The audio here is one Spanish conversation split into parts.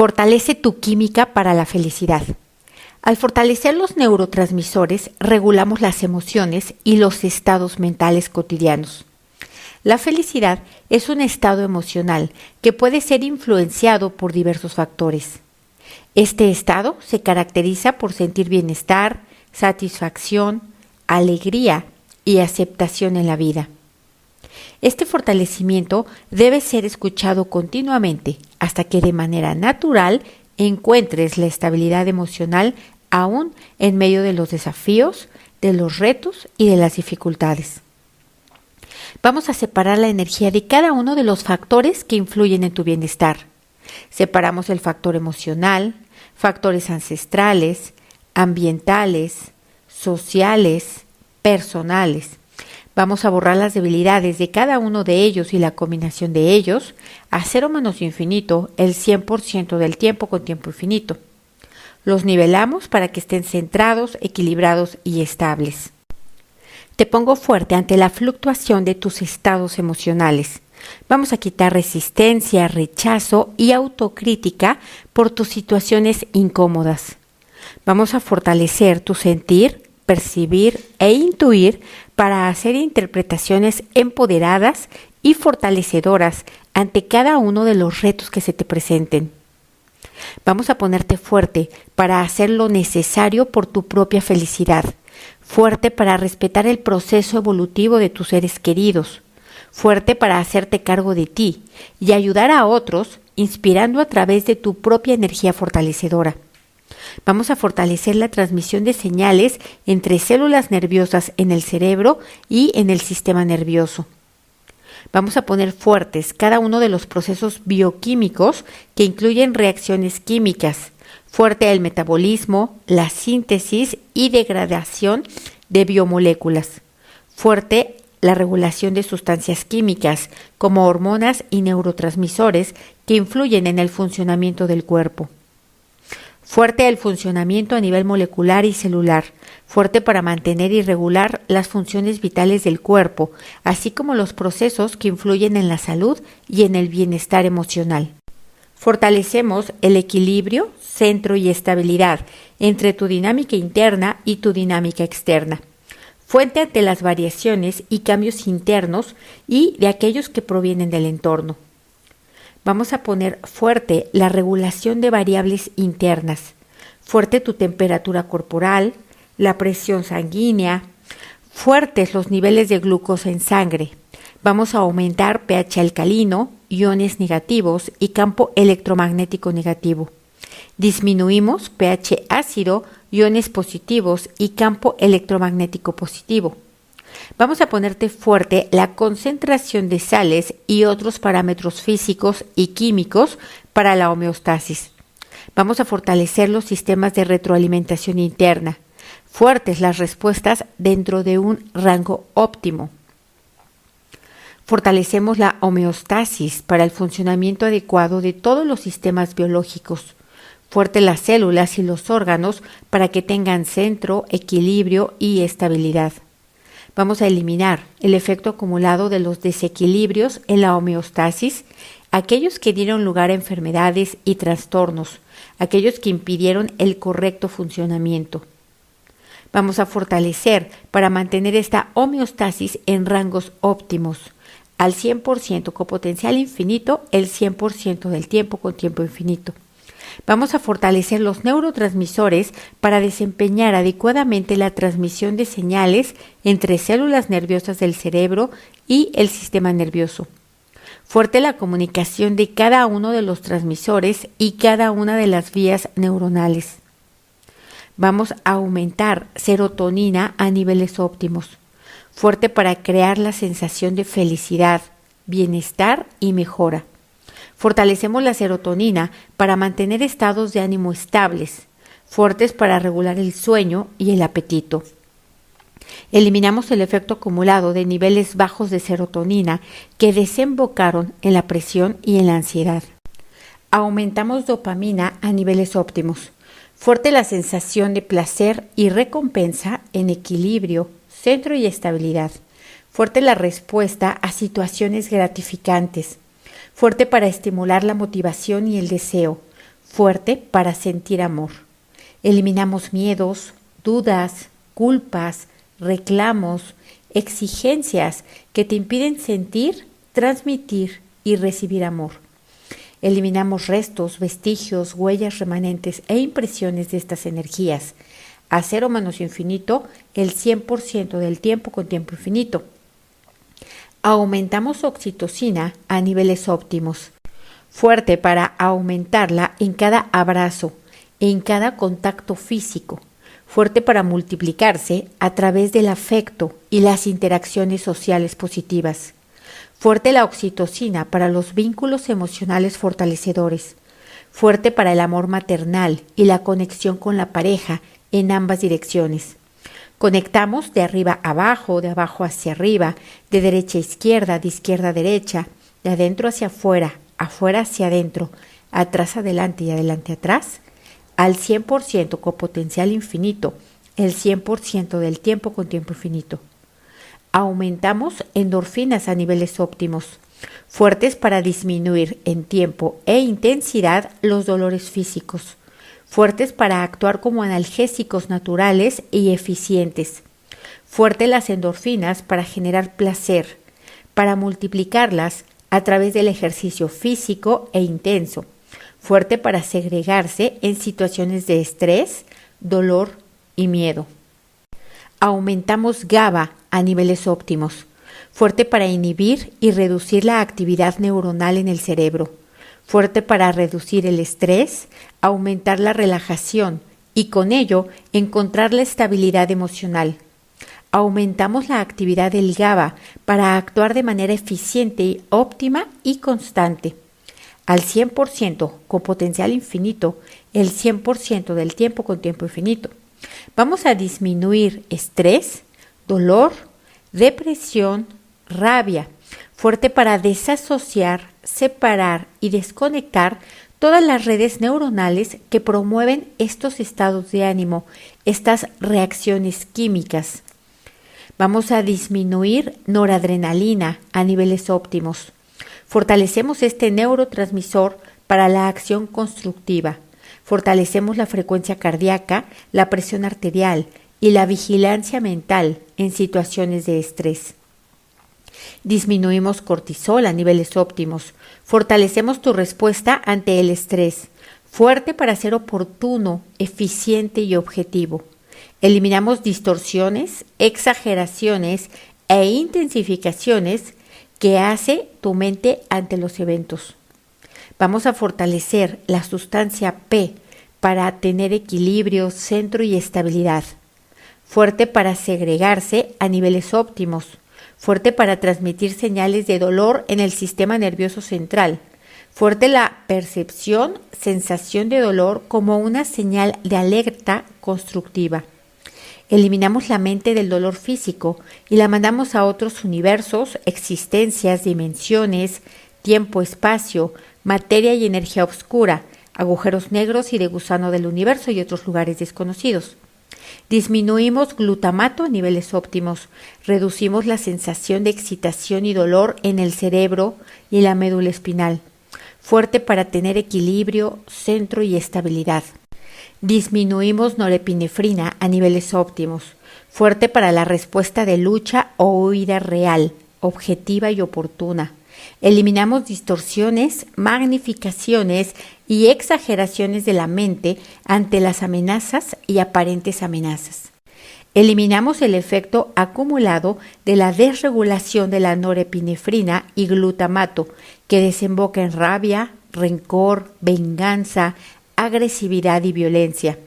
Fortalece tu química para la felicidad. Al fortalecer los neurotransmisores, regulamos las emociones y los estados mentales cotidianos. La felicidad es un estado emocional que puede ser influenciado por diversos factores. Este estado se caracteriza por sentir bienestar, satisfacción, alegría y aceptación en la vida. Este fortalecimiento debe ser escuchado continuamente hasta que de manera natural encuentres la estabilidad emocional aún en medio de los desafíos, de los retos y de las dificultades. Vamos a separar la energía de cada uno de los factores que influyen en tu bienestar. Separamos el factor emocional, factores ancestrales, ambientales, sociales, personales. Vamos a borrar las debilidades de cada uno de ellos y la combinación de ellos a cero menos infinito el 100% del tiempo con tiempo infinito. Los nivelamos para que estén centrados, equilibrados y estables. Te pongo fuerte ante la fluctuación de tus estados emocionales. Vamos a quitar resistencia, rechazo y autocrítica por tus situaciones incómodas. Vamos a fortalecer tu sentir, percibir e intuir para hacer interpretaciones empoderadas y fortalecedoras ante cada uno de los retos que se te presenten. Vamos a ponerte fuerte para hacer lo necesario por tu propia felicidad, fuerte para respetar el proceso evolutivo de tus seres queridos, fuerte para hacerte cargo de ti y ayudar a otros inspirando a través de tu propia energía fortalecedora. Vamos a fortalecer la transmisión de señales entre células nerviosas en el cerebro y en el sistema nervioso. Vamos a poner fuertes cada uno de los procesos bioquímicos que incluyen reacciones químicas, fuerte el metabolismo, la síntesis y degradación de biomoléculas, fuerte la regulación de sustancias químicas como hormonas y neurotransmisores que influyen en el funcionamiento del cuerpo. Fuerte el funcionamiento a nivel molecular y celular, fuerte para mantener y regular las funciones vitales del cuerpo, así como los procesos que influyen en la salud y en el bienestar emocional. Fortalecemos el equilibrio, centro y estabilidad entre tu dinámica interna y tu dinámica externa fuente ante las variaciones y cambios internos y de aquellos que provienen del entorno. Vamos a poner fuerte la regulación de variables internas, fuerte tu temperatura corporal, la presión sanguínea, fuertes los niveles de glucosa en sangre. Vamos a aumentar pH alcalino, iones negativos y campo electromagnético negativo. Disminuimos pH ácido, iones positivos y campo electromagnético positivo. Vamos a ponerte fuerte la concentración de sales y otros parámetros físicos y químicos para la homeostasis. Vamos a fortalecer los sistemas de retroalimentación interna, fuertes las respuestas dentro de un rango óptimo. Fortalecemos la homeostasis para el funcionamiento adecuado de todos los sistemas biológicos fuerte las células y los órganos para que tengan centro, equilibrio y estabilidad. Vamos a eliminar el efecto acumulado de los desequilibrios en la homeostasis, aquellos que dieron lugar a enfermedades y trastornos, aquellos que impidieron el correcto funcionamiento. Vamos a fortalecer para mantener esta homeostasis en rangos óptimos, al 100% con potencial infinito, el 100% del tiempo con tiempo infinito. Vamos a fortalecer los neurotransmisores para desempeñar adecuadamente la transmisión de señales entre células nerviosas del cerebro y el sistema nervioso. Fuerte la comunicación de cada uno de los transmisores y cada una de las vías neuronales. Vamos a aumentar serotonina a niveles óptimos. Fuerte para crear la sensación de felicidad, bienestar y mejora. Fortalecemos la serotonina para mantener estados de ánimo estables, fuertes para regular el sueño y el apetito. Eliminamos el efecto acumulado de niveles bajos de serotonina que desembocaron en la presión y en la ansiedad. Aumentamos dopamina a niveles óptimos. Fuerte la sensación de placer y recompensa en equilibrio, centro y estabilidad. Fuerte la respuesta a situaciones gratificantes fuerte para estimular la motivación y el deseo, fuerte para sentir amor. Eliminamos miedos, dudas, culpas, reclamos, exigencias que te impiden sentir, transmitir y recibir amor. Eliminamos restos, vestigios, huellas remanentes e impresiones de estas energías. A cero menos infinito, el 100% del tiempo con tiempo infinito. Aumentamos oxitocina a niveles óptimos. Fuerte para aumentarla en cada abrazo, en cada contacto físico. Fuerte para multiplicarse a través del afecto y las interacciones sociales positivas Fuerte la oxitocina para los vínculos emocionales fortalecedores. Fuerte para el amor maternal y la conexión con la pareja en ambas direcciones. Conectamos de arriba a abajo, de abajo hacia arriba, de derecha a izquierda, de izquierda a derecha, de adentro hacia afuera, afuera hacia adentro, atrás adelante y adelante atrás, al 100% con potencial infinito, el 100% del tiempo con tiempo infinito. Aumentamos endorfinas a niveles óptimos, fuertes para disminuir en tiempo e intensidad los dolores físicos, fuertes para actuar como analgésicos naturales y eficientes, fuertes las endorfinas para generar placer, para multiplicarlas a través del ejercicio físico e intenso, fuerte para segregarse en situaciones de estrés, dolor y miedo. Aumentamos GABA a niveles óptimos, fuerte para inhibir y reducir la actividad neuronal en el cerebro, fuerte para reducir el estrés, aumentar la relajación y con ello encontrar la estabilidad emocional. Aumentamos la actividad del GABA para actuar de manera eficiente, óptima y constante. Al 100% con potencial infinito, el 100% del tiempo con tiempo infinito. Vamos a disminuir estrés, dolor, depresión, rabia, fuerte para desasociar, separar y desconectar todas las redes neuronales que promueven estos estados de ánimo, estas reacciones químicas. Vamos a disminuir noradrenalina a niveles óptimos. Fortalecemos este neurotransmisor para la acción constructiva. Fortalecemos la frecuencia cardíaca, la presión arterial, y la vigilancia mental en situaciones de estrés. Disminuimos cortisol a niveles óptimos, fortalecemos tu respuesta ante el estrés, fuerte para ser oportuno, eficiente y objetivo. Eliminamos distorsiones, exageraciones e intensificaciones que hace tu mente ante los eventos. Vamos a fortalecer la sustancia P para tener equilibrio, centro y estabilidad fuerte para segregarse a niveles óptimos, fuerte para transmitir señales de dolor en el sistema nervioso central, fuerte la percepción, sensación de dolor como una señal de alerta constructiva. Eliminamos la mente del dolor físico y la mandamos a otros universos, existencias, dimensiones, tiempo, espacio, materia y energía oscura, agujeros negros y de gusano del universo y otros lugares desconocidos. Disminuimos glutamato a niveles óptimos, reducimos la sensación de excitación y dolor en el cerebro y la médula espinal, fuerte para tener equilibrio, centro y estabilidad. Disminuimos norepinefrina a niveles óptimos, fuerte para la respuesta de lucha o huida real, objetiva y oportuna. Eliminamos distorsiones, magnificaciones y exageraciones de la mente ante las amenazas y aparentes amenazas. Eliminamos el efecto acumulado de la desregulación de la norepinefrina y glutamato, que desemboca en rabia, rencor, venganza, agresividad y violencia.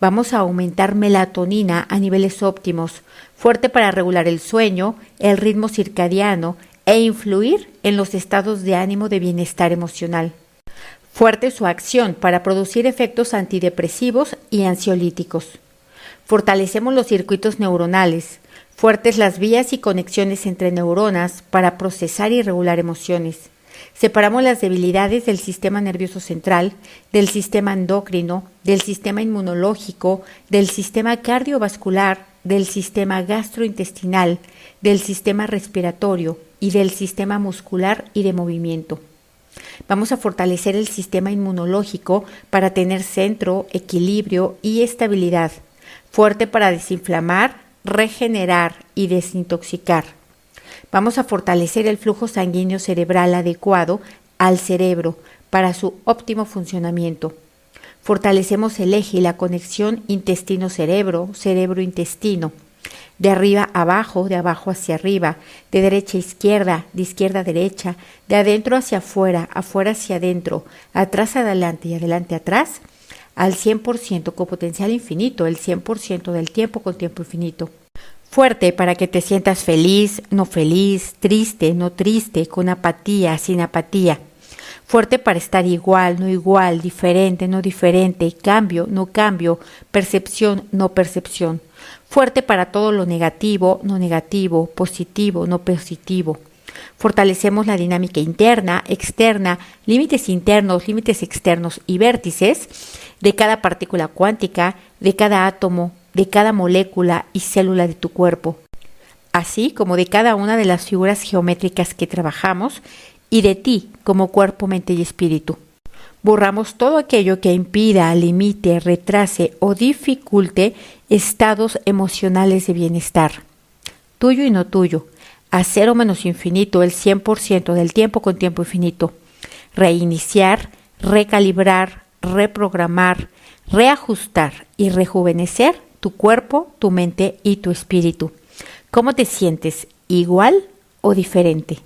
Vamos a aumentar melatonina a niveles óptimos, fuerte para regular el sueño, el ritmo circadiano e influir en los estados de ánimo de bienestar emocional. Fuerte su acción para producir efectos antidepresivos y ansiolíticos. Fortalecemos los circuitos neuronales, fuertes las vías y conexiones entre neuronas para procesar y regular emociones. Separamos las debilidades del sistema nervioso central, del sistema endocrino, del sistema inmunológico, del sistema cardiovascular, del sistema gastrointestinal, del sistema respiratorio y del sistema muscular y de movimiento. Vamos a fortalecer el sistema inmunológico para tener centro, equilibrio y estabilidad. Fuerte para desinflamar, regenerar y desintoxicar. Vamos a fortalecer el flujo sanguíneo cerebral adecuado al cerebro para su óptimo funcionamiento. Fortalecemos el eje y la conexión intestino-cerebro, cerebro-intestino, de arriba abajo, de abajo hacia arriba, de derecha a izquierda, de izquierda a derecha, de adentro hacia afuera, afuera hacia adentro, atrás adelante y adelante atrás, al 100% con potencial infinito, el 100% del tiempo con tiempo infinito. Fuerte para que te sientas feliz, no feliz, triste, no triste, con apatía, sin apatía fuerte para estar igual, no igual, diferente, no diferente, cambio, no cambio, percepción, no percepción, fuerte para todo lo negativo, no negativo, positivo, no positivo. Fortalecemos la dinámica interna, externa, límites internos, límites externos y vértices de cada partícula cuántica, de cada átomo, de cada molécula y célula de tu cuerpo, así como de cada una de las figuras geométricas que trabajamos y de ti como cuerpo, mente y espíritu. Borramos todo aquello que impida, limite, retrase o dificulte estados emocionales de bienestar. Tuyo y no tuyo. A cero menos infinito el 100% del tiempo con tiempo infinito. Reiniciar, recalibrar, reprogramar, reajustar y rejuvenecer tu cuerpo, tu mente y tu espíritu. ¿Cómo te sientes? ¿Igual o diferente?